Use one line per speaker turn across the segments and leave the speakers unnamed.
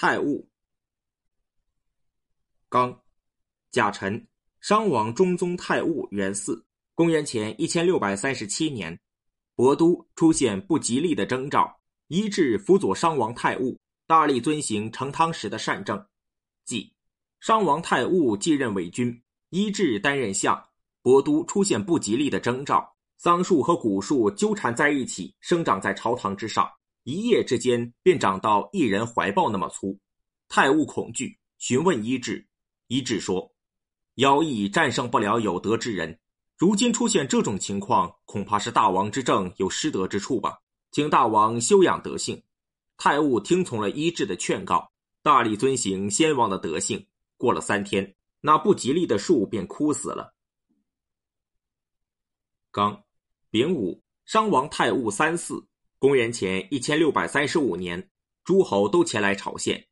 太戊，刚，甲辰，商王中宗太戊元嗣，公元前一千六百三十七年，亳都出现不吉利的征兆，一致辅佐商王太戊，大力遵行成汤时的善政。即，商王太戊继任伪君，一致担任相，亳都出现不吉利的征兆，桑树和古树纠缠在一起，生长在朝堂之上。一夜之间便长到一人怀抱那么粗，太悟恐惧，询问医治。医治说：“妖异战胜不了有德之人，如今出现这种情况，恐怕是大王之政有失德之处吧？请大王修养德性。”太悟听从了医治的劝告，大力遵行先王的德性。过了三天，那不吉利的树便枯死了。刚，丙午，商王太戊三四。公元前一千六百三十五年，诸侯都前来朝献。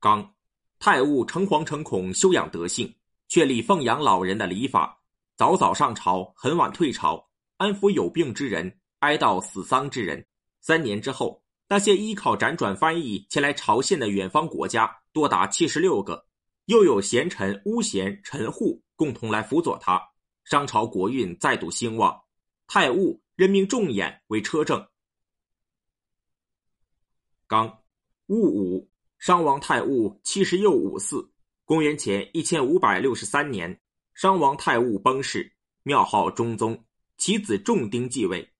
刚，太戊诚惶诚恐，修养德性，确立奉养老人的礼法，早早上朝，很晚退朝，安抚有病之人，哀悼死丧之人。三年之后，那些依靠辗转翻译前来朝献的远方国家多达七十六个，又有贤臣巫贤陈户共同来辅佐他，商朝国运再度兴旺。太戊。任命仲衍为车政。刚，戊午，商王太戊七十又五四。公元前一千五百六十三年，商王太戊崩逝，庙号中宗，其子仲丁继位。